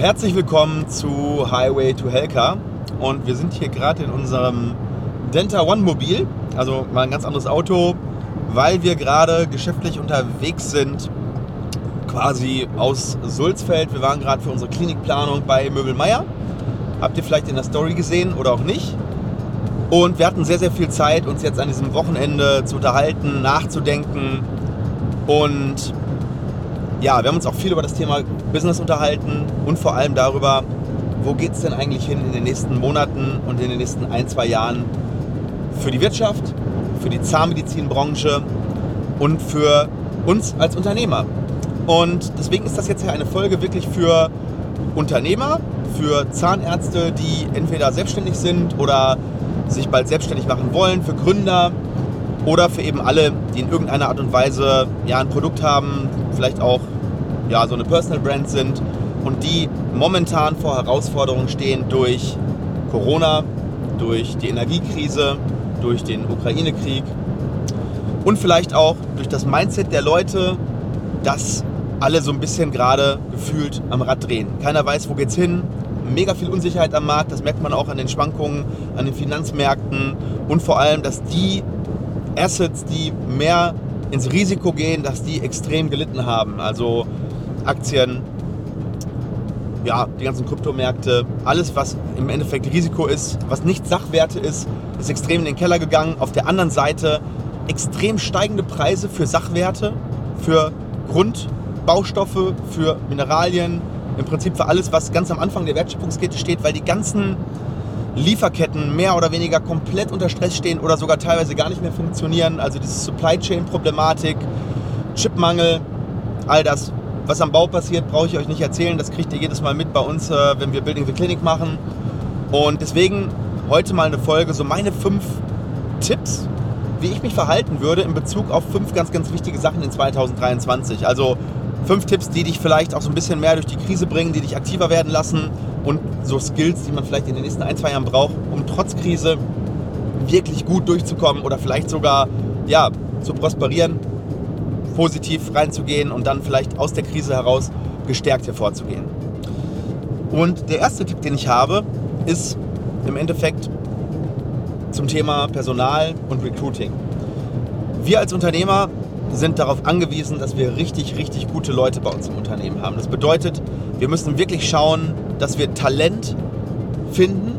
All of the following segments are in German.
herzlich willkommen zu Highway to Helka und wir sind hier gerade in unserem Denta One Mobil, also mal ein ganz anderes Auto, weil wir gerade geschäftlich unterwegs sind, quasi aus Sulzfeld. Wir waren gerade für unsere Klinikplanung bei Möbelmeier. Habt ihr vielleicht in der Story gesehen oder auch nicht? Und wir hatten sehr, sehr viel Zeit, uns jetzt an diesem Wochenende zu unterhalten, nachzudenken. Und ja, wir haben uns auch viel über das Thema Business unterhalten und vor allem darüber, wo geht es denn eigentlich hin in den nächsten Monaten und in den nächsten ein, zwei Jahren für die Wirtschaft, für die Zahnmedizinbranche und für uns als Unternehmer. Und deswegen ist das jetzt hier eine Folge wirklich für Unternehmer, für Zahnärzte, die entweder selbstständig sind oder sich bald selbstständig machen wollen, für Gründer oder für eben alle, die in irgendeiner Art und Weise ja, ein Produkt haben, vielleicht auch ja, so eine Personal Brand sind und die momentan vor Herausforderungen stehen durch Corona, durch die Energiekrise, durch den Ukraine-Krieg und vielleicht auch durch das Mindset der Leute, dass alle so ein bisschen gerade gefühlt am Rad drehen. Keiner weiß, wo geht's hin. Mega viel Unsicherheit am Markt, das merkt man auch an den Schwankungen, an den Finanzmärkten und vor allem, dass die Assets, die mehr ins Risiko gehen, dass die extrem gelitten haben. Also Aktien, ja, die ganzen Kryptomärkte, alles, was im Endeffekt Risiko ist, was nicht Sachwerte ist, ist extrem in den Keller gegangen. Auf der anderen Seite extrem steigende Preise für Sachwerte, für Grundbaustoffe, für Mineralien, im Prinzip für alles, was ganz am Anfang der Wertschöpfungskette steht, weil die ganzen Lieferketten mehr oder weniger komplett unter Stress stehen oder sogar teilweise gar nicht mehr funktionieren. Also diese Supply Chain Problematik, Chipmangel, all das was am Bau passiert, brauche ich euch nicht erzählen. Das kriegt ihr jedes Mal mit bei uns, äh, wenn wir Building the Clinic machen. Und deswegen heute mal eine Folge, so meine fünf Tipps, wie ich mich verhalten würde in Bezug auf fünf ganz, ganz wichtige Sachen in 2023. Also fünf Tipps, die dich vielleicht auch so ein bisschen mehr durch die Krise bringen, die dich aktiver werden lassen und so Skills, die man vielleicht in den nächsten ein, zwei Jahren braucht, um trotz Krise wirklich gut durchzukommen oder vielleicht sogar ja, zu prosperieren positiv reinzugehen und dann vielleicht aus der Krise heraus gestärkt hervorzugehen. Und der erste Tipp, den ich habe, ist im Endeffekt zum Thema Personal und Recruiting. Wir als Unternehmer sind darauf angewiesen, dass wir richtig, richtig gute Leute bei uns im Unternehmen haben. Das bedeutet, wir müssen wirklich schauen, dass wir Talent finden,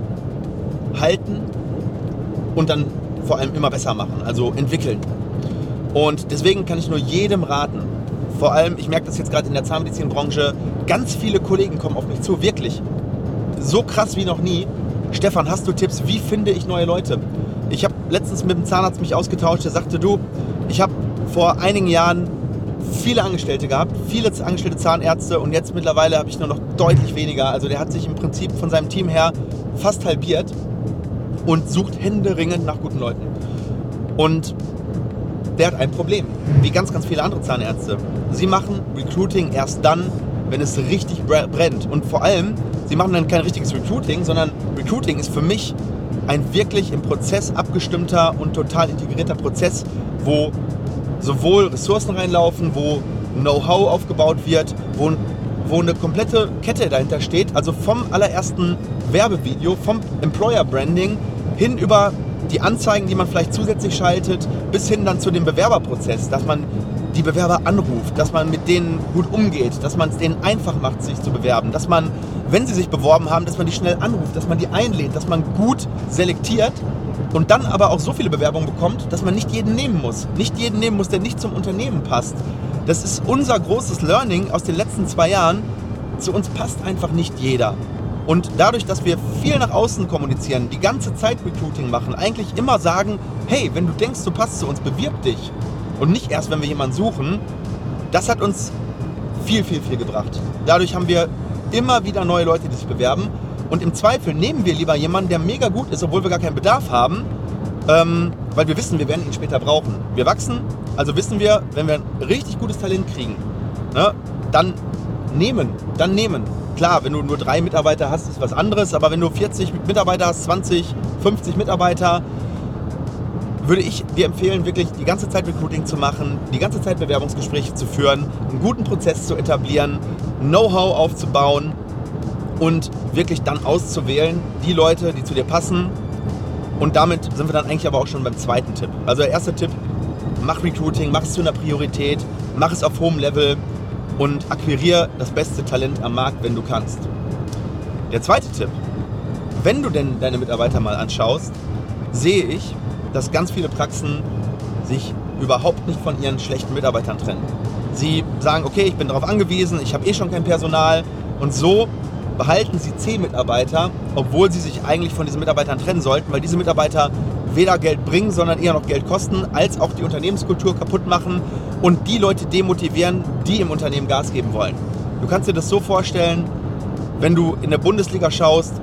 halten und dann vor allem immer besser machen, also entwickeln. Und deswegen kann ich nur jedem raten, vor allem, ich merke das jetzt gerade in der Zahnmedizinbranche, ganz viele Kollegen kommen auf mich zu, wirklich. So krass wie noch nie. Stefan, hast du Tipps, wie finde ich neue Leute? Ich habe letztens mit dem Zahnarzt mich ausgetauscht, der sagte, du, ich habe vor einigen Jahren viele Angestellte gehabt, viele angestellte Zahnärzte und jetzt mittlerweile habe ich nur noch deutlich weniger. Also der hat sich im Prinzip von seinem Team her fast halbiert und sucht händeringend nach guten Leuten. Und der hat ein Problem, wie ganz, ganz viele andere Zahnärzte. Sie machen Recruiting erst dann, wenn es richtig brennt. Und vor allem, sie machen dann kein richtiges Recruiting, sondern Recruiting ist für mich ein wirklich im Prozess abgestimmter und total integrierter Prozess, wo sowohl Ressourcen reinlaufen, wo Know-how aufgebaut wird, wo, wo eine komplette Kette dahinter steht. Also vom allerersten Werbevideo, vom Employer Branding hin über die Anzeigen, die man vielleicht zusätzlich schaltet, bis hin dann zu dem Bewerberprozess, dass man die Bewerber anruft, dass man mit denen gut umgeht, dass man es denen einfach macht, sich zu bewerben, dass man, wenn sie sich beworben haben, dass man die schnell anruft, dass man die einlädt, dass man gut selektiert und dann aber auch so viele Bewerbungen bekommt, dass man nicht jeden nehmen muss. Nicht jeden nehmen muss, der nicht zum Unternehmen passt. Das ist unser großes Learning aus den letzten zwei Jahren. Zu uns passt einfach nicht jeder. Und dadurch, dass wir viel nach außen kommunizieren, die ganze Zeit Recruiting machen, eigentlich immer sagen, hey, wenn du denkst, du passt zu uns, bewirb dich. Und nicht erst, wenn wir jemanden suchen. Das hat uns viel, viel, viel gebracht. Dadurch haben wir immer wieder neue Leute, die sich bewerben. Und im Zweifel nehmen wir lieber jemanden, der mega gut ist, obwohl wir gar keinen Bedarf haben, ähm, weil wir wissen, wir werden ihn später brauchen. Wir wachsen, also wissen wir, wenn wir ein richtig gutes Talent kriegen, ne, dann nehmen, dann nehmen. Klar, wenn du nur drei Mitarbeiter hast, ist was anderes, aber wenn du 40 Mitarbeiter hast, 20, 50 Mitarbeiter, würde ich dir empfehlen, wirklich die ganze Zeit Recruiting zu machen, die ganze Zeit Bewerbungsgespräche zu führen, einen guten Prozess zu etablieren, Know-how aufzubauen und wirklich dann auszuwählen, die Leute, die zu dir passen. Und damit sind wir dann eigentlich aber auch schon beim zweiten Tipp. Also der erste Tipp, mach Recruiting, mach es zu einer Priorität, mach es auf hohem Level und akquiriere das beste Talent am Markt, wenn du kannst. Der zweite Tipp, wenn du denn deine Mitarbeiter mal anschaust, sehe ich, dass ganz viele Praxen sich überhaupt nicht von ihren schlechten Mitarbeitern trennen. Sie sagen, okay, ich bin darauf angewiesen, ich habe eh schon kein Personal und so behalten sie zehn Mitarbeiter, obwohl sie sich eigentlich von diesen Mitarbeitern trennen sollten, weil diese Mitarbeiter weder Geld bringen, sondern eher noch Geld kosten, als auch die Unternehmenskultur kaputt machen und die Leute demotivieren, die im Unternehmen Gas geben wollen. Du kannst dir das so vorstellen, wenn du in der Bundesliga schaust,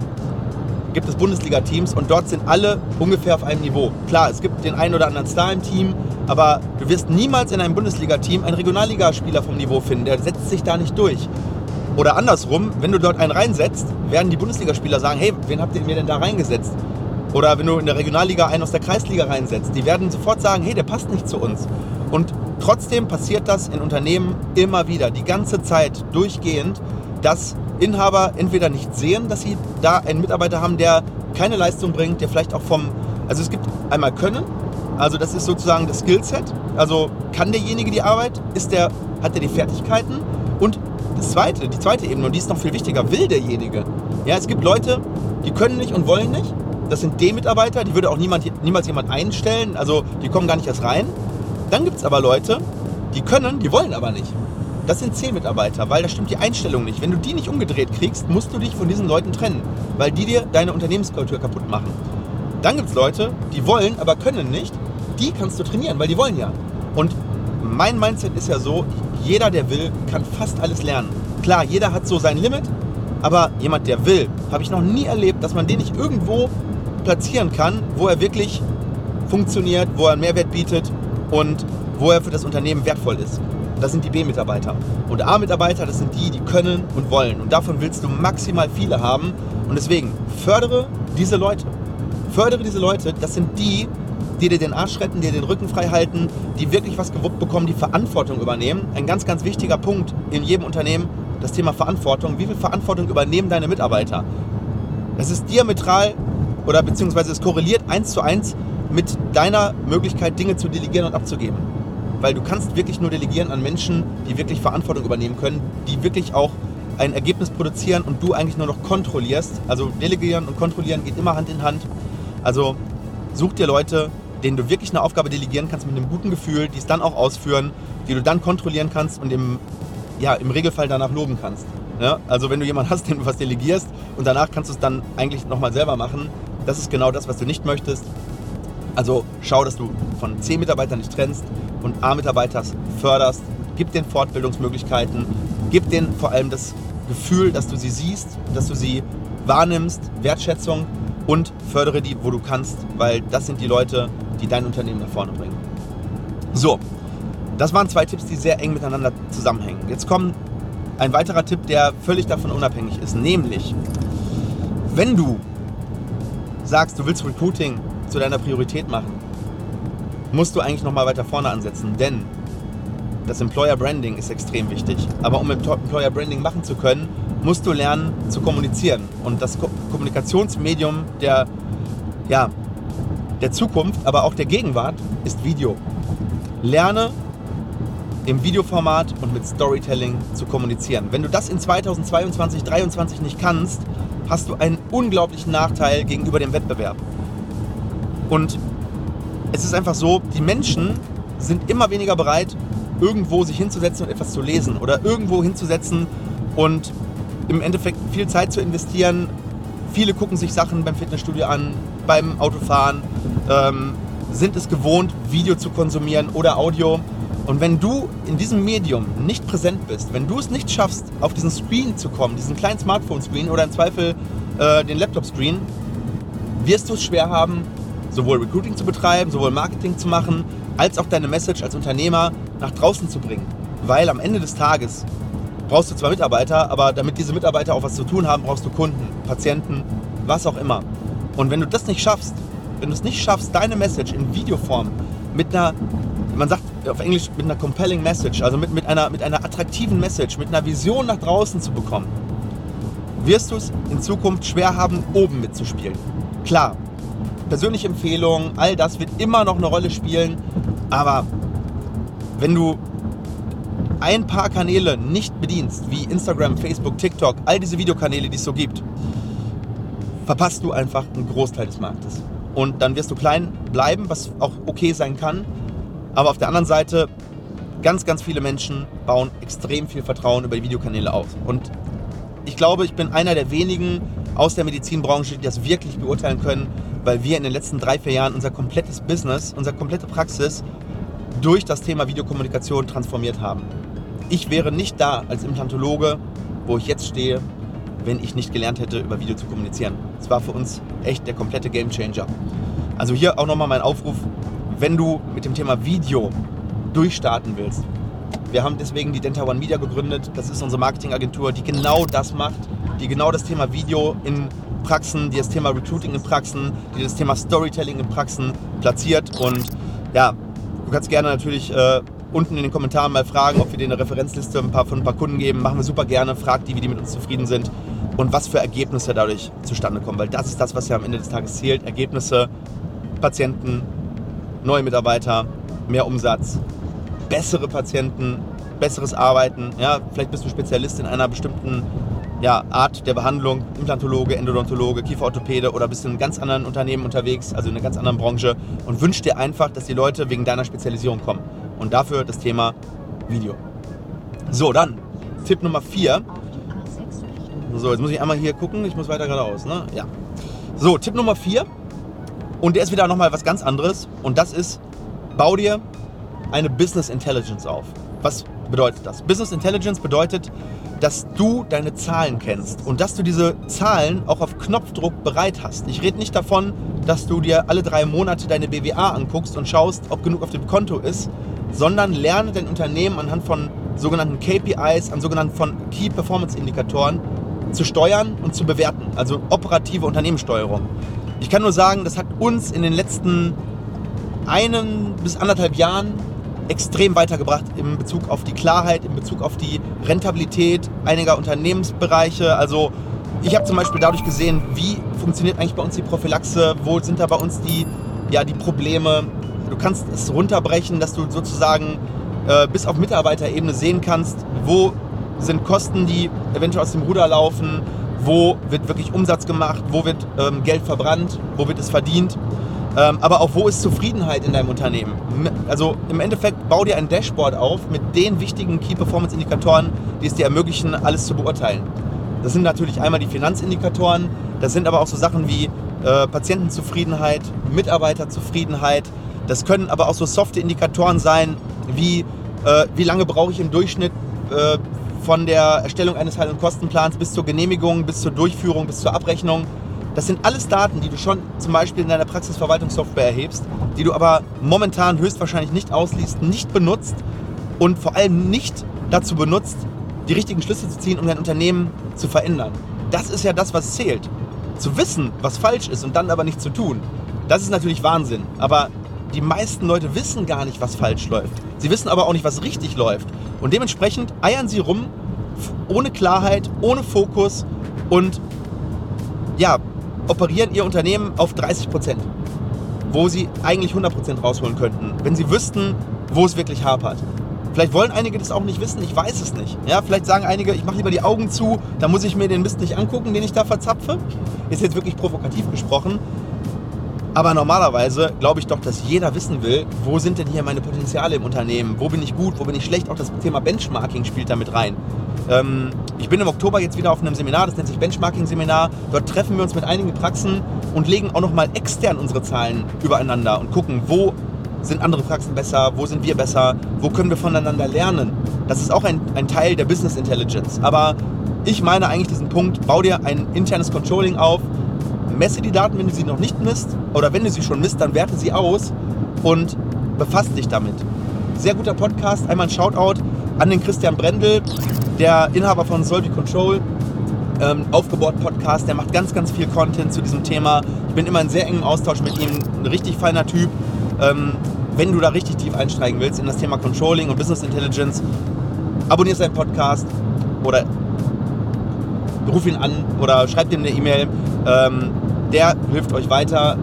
gibt es Bundesliga-Teams und dort sind alle ungefähr auf einem Niveau. Klar, es gibt den einen oder anderen Star im Team, aber du wirst niemals in einem Bundesliga-Team einen Regionalligaspieler vom Niveau finden. Der setzt sich da nicht durch. Oder andersrum, wenn du dort einen reinsetzt, werden die Bundesligaspieler sagen, hey, wen habt ihr mir denn da reingesetzt? Oder wenn du in der Regionalliga einen aus der Kreisliga reinsetzt, die werden sofort sagen, hey, der passt nicht zu uns. Und trotzdem passiert das in Unternehmen immer wieder, die ganze Zeit durchgehend, dass Inhaber entweder nicht sehen, dass sie da einen Mitarbeiter haben, der keine Leistung bringt, der vielleicht auch vom, also es gibt einmal Können, also das ist sozusagen das Skillset, also kann derjenige die Arbeit, ist der, hat er die Fertigkeiten und das zweite, die zweite Ebene, und die ist noch viel wichtiger, will derjenige. Ja, es gibt Leute, die können nicht und wollen nicht. Das sind D-Mitarbeiter, die würde auch niemand, niemals jemand einstellen, also die kommen gar nicht erst rein. Dann gibt es aber Leute, die können, die wollen aber nicht. Das sind C-Mitarbeiter, weil da stimmt die Einstellung nicht. Wenn du die nicht umgedreht kriegst, musst du dich von diesen Leuten trennen, weil die dir deine Unternehmenskultur kaputt machen. Dann gibt es Leute, die wollen, aber können nicht. Die kannst du trainieren, weil die wollen ja. Und mein Mindset ist ja so, jeder, der will, kann fast alles lernen. Klar, jeder hat so sein Limit, aber jemand, der will, habe ich noch nie erlebt, dass man den nicht irgendwo platzieren kann, wo er wirklich funktioniert, wo er einen Mehrwert bietet und wo er für das Unternehmen wertvoll ist. Das sind die B-Mitarbeiter. Und A-Mitarbeiter, das sind die, die können und wollen. Und davon willst du maximal viele haben. Und deswegen fördere diese Leute. Fördere diese Leute. Das sind die, die dir den Arsch retten, die dir den Rücken frei halten, die wirklich was gewuppt bekommen, die Verantwortung übernehmen. Ein ganz, ganz wichtiger Punkt in jedem Unternehmen, das Thema Verantwortung. Wie viel Verantwortung übernehmen deine Mitarbeiter? Das ist diametral oder beziehungsweise es korreliert eins zu eins mit deiner Möglichkeit, Dinge zu delegieren und abzugeben weil du kannst wirklich nur delegieren an Menschen, die wirklich Verantwortung übernehmen können, die wirklich auch ein Ergebnis produzieren und du eigentlich nur noch kontrollierst. Also delegieren und kontrollieren geht immer Hand in Hand. Also such dir Leute, denen du wirklich eine Aufgabe delegieren kannst mit einem guten Gefühl, die es dann auch ausführen, die du dann kontrollieren kannst und im, ja, im Regelfall danach loben kannst. Ja? Also wenn du jemanden hast, dem du was delegierst und danach kannst du es dann eigentlich nochmal selber machen, das ist genau das, was du nicht möchtest. Also schau, dass du von C-Mitarbeitern nicht trennst und A-Mitarbeiter förderst. Gib den Fortbildungsmöglichkeiten, gib denen vor allem das Gefühl, dass du sie siehst, dass du sie wahrnimmst, Wertschätzung und fördere die, wo du kannst, weil das sind die Leute, die dein Unternehmen nach vorne bringen. So, das waren zwei Tipps, die sehr eng miteinander zusammenhängen. Jetzt kommt ein weiterer Tipp, der völlig davon unabhängig ist, nämlich, wenn du sagst, du willst Recruiting zu deiner Priorität machen, musst du eigentlich nochmal weiter vorne ansetzen, denn das Employer Branding ist extrem wichtig. Aber um Employer Branding machen zu können, musst du lernen zu kommunizieren. Und das Kommunikationsmedium der, ja, der Zukunft, aber auch der Gegenwart ist Video. Lerne im Videoformat und mit Storytelling zu kommunizieren. Wenn du das in 2022, 2023 nicht kannst, hast du einen unglaublichen Nachteil gegenüber dem Wettbewerb. Und es ist einfach so, die Menschen sind immer weniger bereit, irgendwo sich hinzusetzen und etwas zu lesen oder irgendwo hinzusetzen und im Endeffekt viel Zeit zu investieren. Viele gucken sich Sachen beim Fitnessstudio an, beim Autofahren, ähm, sind es gewohnt, Video zu konsumieren oder Audio. Und wenn du in diesem Medium nicht präsent bist, wenn du es nicht schaffst, auf diesen Screen zu kommen, diesen kleinen Smartphone-Screen oder im Zweifel äh, den Laptop-Screen, wirst du es schwer haben, sowohl Recruiting zu betreiben, sowohl Marketing zu machen, als auch deine Message als Unternehmer nach draußen zu bringen. Weil am Ende des Tages brauchst du zwar Mitarbeiter, aber damit diese Mitarbeiter auch was zu tun haben, brauchst du Kunden, Patienten, was auch immer. Und wenn du das nicht schaffst, wenn du es nicht schaffst, deine Message in Videoform mit einer, man sagt auf Englisch mit einer compelling Message, also mit, mit, einer, mit einer attraktiven Message, mit einer Vision nach draußen zu bekommen, wirst du es in Zukunft schwer haben, oben mitzuspielen. Klar, persönliche Empfehlungen, all das wird immer noch eine Rolle spielen, aber wenn du ein paar Kanäle nicht bedienst, wie Instagram, Facebook, TikTok, all diese Videokanäle, die es so gibt, verpasst du einfach einen Großteil des Marktes. Und dann wirst du klein bleiben, was auch okay sein kann. Aber auf der anderen Seite, ganz, ganz viele Menschen bauen extrem viel Vertrauen über die Videokanäle auf. Und ich glaube, ich bin einer der wenigen aus der Medizinbranche, die das wirklich beurteilen können, weil wir in den letzten drei, vier Jahren unser komplettes Business, unsere komplette Praxis durch das Thema Videokommunikation transformiert haben. Ich wäre nicht da als Implantologe, wo ich jetzt stehe, wenn ich nicht gelernt hätte, über Video zu kommunizieren. Es war für uns echt der komplette Game Changer. Also hier auch nochmal mein Aufruf, wenn du mit dem Thema Video durchstarten willst. Wir haben deswegen die Denta One Media gegründet. Das ist unsere Marketingagentur, die genau das macht, die genau das Thema Video in Praxen, die das Thema Recruiting in Praxen, die das Thema Storytelling in Praxen platziert. Und ja, du kannst gerne natürlich äh, unten in den Kommentaren mal fragen, ob wir dir eine Referenzliste ein paar, von ein paar Kunden geben. Machen wir super gerne. Frag die, wie die mit uns zufrieden sind und was für Ergebnisse dadurch zustande kommen. Weil das ist das, was ja am Ende des Tages zählt. Ergebnisse, Patienten, neue Mitarbeiter, mehr Umsatz, bessere Patienten, besseres Arbeiten. Ja, vielleicht bist du Spezialist in einer bestimmten ja, Art der Behandlung, Implantologe, Endodontologe, Kieferorthopäde oder bist in einem ganz anderen Unternehmen unterwegs, also in einer ganz anderen Branche und wünschst dir einfach, dass die Leute wegen deiner Spezialisierung kommen. Und dafür das Thema Video. So, dann Tipp Nummer 4. So, jetzt muss ich einmal hier gucken. Ich muss weiter geradeaus, ne? Ja. So, Tipp Nummer 4. Und der ist wieder nochmal was ganz anderes. Und das ist, bau dir eine Business Intelligence auf. Was bedeutet das? Business Intelligence bedeutet, dass du deine Zahlen kennst und dass du diese Zahlen auch auf Knopfdruck bereit hast. Ich rede nicht davon, dass du dir alle drei Monate deine BWA anguckst und schaust, ob genug auf dem Konto ist, sondern lerne dein Unternehmen anhand von sogenannten KPIs, an sogenannten von Key Performance Indikatoren zu steuern und zu bewerten, also operative Unternehmenssteuerung. Ich kann nur sagen, das hat uns in den letzten einen bis anderthalb Jahren extrem weitergebracht in Bezug auf die Klarheit, in Bezug auf die Rentabilität einiger Unternehmensbereiche. Also ich habe zum Beispiel dadurch gesehen, wie funktioniert eigentlich bei uns die Prophylaxe, wo sind da bei uns die, ja, die Probleme. Du kannst es runterbrechen, dass du sozusagen äh, bis auf Mitarbeiterebene sehen kannst, wo sind Kosten, die eventuell aus dem Ruder laufen, wo wird wirklich Umsatz gemacht, wo wird ähm, Geld verbrannt, wo wird es verdient. Ähm, aber auch wo ist Zufriedenheit in deinem Unternehmen? Also im Endeffekt bau dir ein Dashboard auf mit den wichtigen Key Performance Indikatoren, die es dir ermöglichen, alles zu beurteilen. Das sind natürlich einmal die Finanzindikatoren, das sind aber auch so Sachen wie äh, Patientenzufriedenheit, Mitarbeiterzufriedenheit. Das können aber auch so softe Indikatoren sein, wie äh, wie lange brauche ich im Durchschnitt äh, von der Erstellung eines Heil- und Kostenplans bis zur Genehmigung, bis zur Durchführung, bis zur Abrechnung. Das sind alles Daten, die du schon zum Beispiel in deiner Praxisverwaltungssoftware erhebst, die du aber momentan höchstwahrscheinlich nicht ausliest, nicht benutzt und vor allem nicht dazu benutzt, die richtigen Schlüsse zu ziehen, um dein Unternehmen zu verändern. Das ist ja das, was zählt. Zu wissen, was falsch ist und dann aber nicht zu tun. Das ist natürlich Wahnsinn. Aber die meisten Leute wissen gar nicht, was falsch läuft. Sie wissen aber auch nicht, was richtig läuft. Und dementsprechend eiern sie rum, ohne Klarheit, ohne Fokus und ja, operieren ihr Unternehmen auf 30 Prozent, wo sie eigentlich 100 Prozent rausholen könnten, wenn sie wüssten, wo es wirklich hapert. Vielleicht wollen einige das auch nicht wissen, ich weiß es nicht. Ja, vielleicht sagen einige, ich mache lieber die Augen zu, da muss ich mir den Mist nicht angucken, den ich da verzapfe. Ist jetzt wirklich provokativ gesprochen. Aber normalerweise glaube ich doch, dass jeder wissen will, wo sind denn hier meine Potenziale im Unternehmen? Wo bin ich gut, wo bin ich schlecht? Auch das Thema Benchmarking spielt da mit rein. Ähm, ich bin im Oktober jetzt wieder auf einem Seminar, das nennt sich Benchmarking-Seminar. Dort treffen wir uns mit einigen Praxen und legen auch nochmal extern unsere Zahlen übereinander und gucken, wo sind andere Praxen besser, wo sind wir besser, wo können wir voneinander lernen. Das ist auch ein, ein Teil der Business Intelligence. Aber ich meine eigentlich diesen Punkt, bau dir ein internes Controlling auf, messe die Daten, wenn du sie noch nicht misst, oder wenn du sie schon misst, dann werte sie aus und befasst dich damit. Sehr guter Podcast, einmal ein Shoutout an den Christian Brendel, der Inhaber von Solvi Control, ähm, aufgebaut Podcast, der macht ganz, ganz viel Content zu diesem Thema. Ich bin immer in sehr engen Austausch mit ihm, ein richtig feiner Typ. Ähm, wenn du da richtig tief einsteigen willst in das Thema Controlling und Business Intelligence, abonniere seinen Podcast oder ruf ihn an oder schreibt ihm eine E-Mail. Ähm, der hilft euch weiter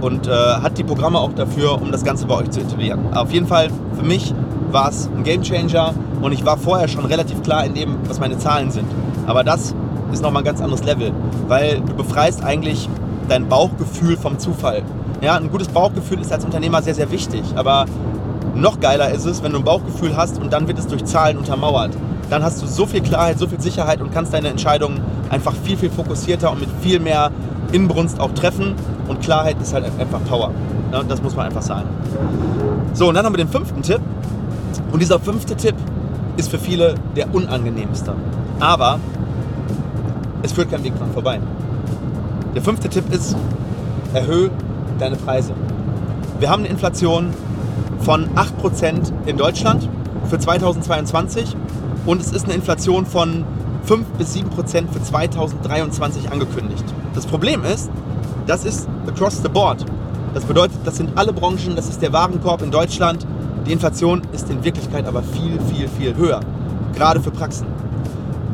und äh, hat die Programme auch dafür, um das Ganze bei euch zu integrieren. Auf jeden Fall für mich war es ein Game Changer und ich war vorher schon relativ klar in dem, was meine Zahlen sind. Aber das ist nochmal ein ganz anderes Level, weil du befreist eigentlich dein Bauchgefühl vom Zufall. Ja, ein gutes Bauchgefühl ist als Unternehmer sehr, sehr wichtig, aber noch geiler ist es, wenn du ein Bauchgefühl hast und dann wird es durch Zahlen untermauert. Dann hast du so viel Klarheit, so viel Sicherheit und kannst deine Entscheidungen einfach viel, viel fokussierter und mit viel mehr Inbrunst auch treffen. Und Klarheit ist halt einfach Power. Ja, das muss man einfach sagen. So, und dann haben wir den fünften Tipp. Und dieser fünfte Tipp ist für viele der unangenehmste. Aber es führt kein Weg dran vorbei. Der fünfte Tipp ist, erhöhe deine Preise. Wir haben eine Inflation von 8% in Deutschland für 2022 und es ist eine Inflation von 5 bis 7% für 2023 angekündigt. Das Problem ist, das ist across the board. Das bedeutet, das sind alle Branchen, das ist der Warenkorb in Deutschland. Die Inflation ist in Wirklichkeit aber viel, viel, viel höher, gerade für Praxen.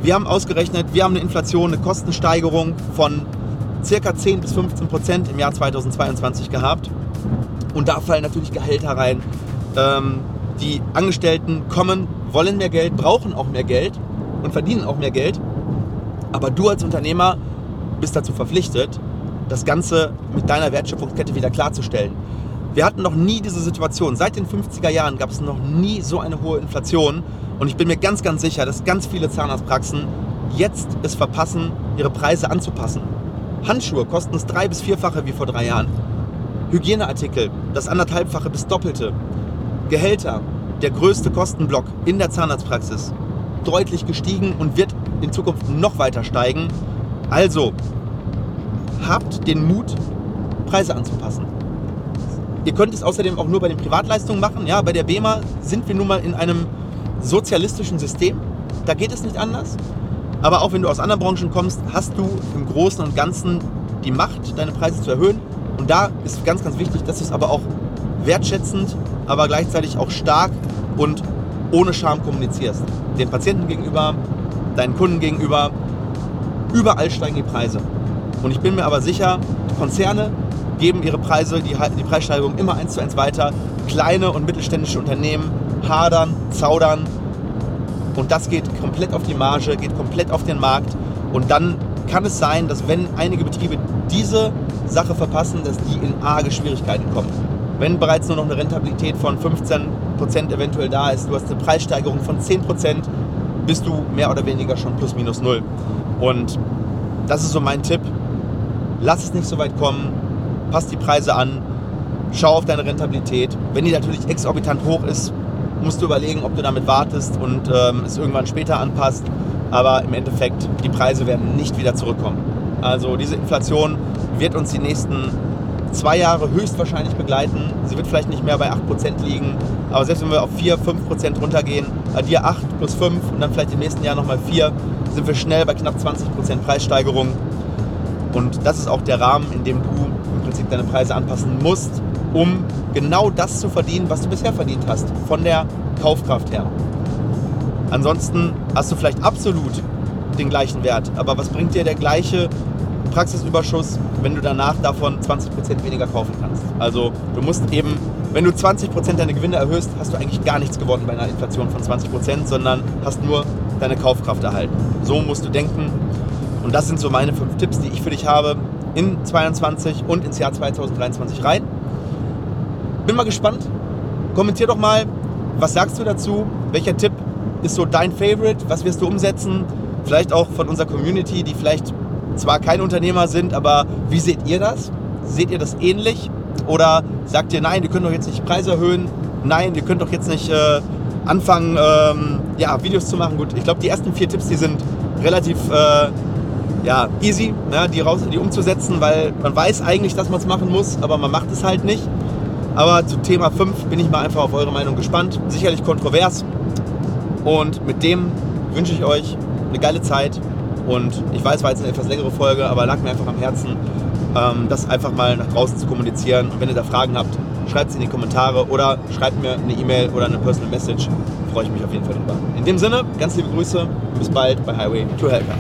Wir haben ausgerechnet, wir haben eine Inflation, eine Kostensteigerung von circa 10 bis 15 Prozent im Jahr 2022 gehabt. Und da fallen natürlich Gehälter rein. Ähm, die Angestellten kommen, wollen mehr Geld, brauchen auch mehr Geld und verdienen auch mehr Geld. Aber du als Unternehmer bist dazu verpflichtet, das Ganze mit deiner Wertschöpfungskette wieder klarzustellen. Wir hatten noch nie diese Situation. Seit den 50er Jahren gab es noch nie so eine hohe Inflation. Und ich bin mir ganz, ganz sicher, dass ganz viele Zahnarztpraxen jetzt es verpassen, ihre Preise anzupassen. Handschuhe kosten das drei- bis vierfache wie vor drei Jahren. Hygieneartikel, das anderthalbfache bis doppelte. Gehälter, der größte Kostenblock in der Zahnarztpraxis, deutlich gestiegen und wird in Zukunft noch weiter steigen. Also, habt den Mut, Preise anzupassen. Ihr könnt es außerdem auch nur bei den Privatleistungen machen. Ja, bei der BEMA sind wir nun mal in einem sozialistischen System. Da geht es nicht anders. Aber auch wenn du aus anderen Branchen kommst, hast du im Großen und Ganzen die Macht, deine Preise zu erhöhen. Und da ist ganz, ganz wichtig, dass du es aber auch wertschätzend, aber gleichzeitig auch stark und ohne Scham kommunizierst. Den Patienten gegenüber, deinen Kunden gegenüber. Überall steigen die Preise. Und ich bin mir aber sicher, Konzerne geben ihre Preise, die, die Preissteigerung immer eins zu eins weiter. Kleine und mittelständische Unternehmen hadern, zaudern. Und das geht komplett auf die Marge, geht komplett auf den Markt. Und dann kann es sein, dass wenn einige Betriebe diese Sache verpassen, dass die in arge Schwierigkeiten kommen. Wenn bereits nur noch eine Rentabilität von 15% eventuell da ist, du hast eine Preissteigerung von 10%, bist du mehr oder weniger schon plus minus null. Und das ist so mein Tipp. Lass es nicht so weit kommen, pass die Preise an, schau auf deine Rentabilität. Wenn die natürlich exorbitant hoch ist, musst du überlegen, ob du damit wartest und ähm, es irgendwann später anpasst. Aber im Endeffekt, die Preise werden nicht wieder zurückkommen. Also diese Inflation wird uns die nächsten zwei Jahre höchstwahrscheinlich begleiten. Sie wird vielleicht nicht mehr bei 8% liegen, aber selbst wenn wir auf 4, 5% runtergehen, addier 8 plus 5 und dann vielleicht im nächsten Jahr nochmal 4, sind wir schnell bei knapp 20% Preissteigerung. Und das ist auch der Rahmen, in dem du im Prinzip deine Preise anpassen musst, um genau das zu verdienen, was du bisher verdient hast, von der Kaufkraft her. Ansonsten hast du vielleicht absolut den gleichen Wert, aber was bringt dir der gleiche Praxisüberschuss, wenn du danach davon 20% weniger kaufen kannst? Also du musst eben, wenn du 20% deine Gewinne erhöhst, hast du eigentlich gar nichts gewonnen bei einer Inflation von 20%, sondern hast nur deine Kaufkraft erhalten. So musst du denken. Und das sind so meine fünf Tipps, die ich für dich habe in 2022 und ins Jahr 2023 rein. Bin mal gespannt. Kommentier doch mal, was sagst du dazu? Welcher Tipp ist so dein Favorite? Was wirst du umsetzen? Vielleicht auch von unserer Community, die vielleicht zwar kein Unternehmer sind, aber wie seht ihr das? Seht ihr das ähnlich? Oder sagt ihr, nein, wir können doch jetzt nicht Preise erhöhen? Nein, wir können doch jetzt nicht äh, anfangen, ähm, ja, Videos zu machen? Gut, ich glaube, die ersten vier Tipps, die sind relativ äh, ja, easy, ne, die, raus, die umzusetzen, weil man weiß eigentlich, dass man es machen muss, aber man macht es halt nicht. Aber zu Thema 5 bin ich mal einfach auf eure Meinung gespannt. Sicherlich kontrovers. Und mit dem wünsche ich euch eine geile Zeit. Und ich weiß, war jetzt eine etwas längere Folge, aber lag mir einfach am Herzen, das einfach mal nach draußen zu kommunizieren. Und wenn ihr da Fragen habt, schreibt es in die Kommentare oder schreibt mir eine E-Mail oder eine Personal Message. Freue ich mich auf jeden Fall drüber. In dem Sinne, ganz liebe Grüße bis bald bei Highway to Helper.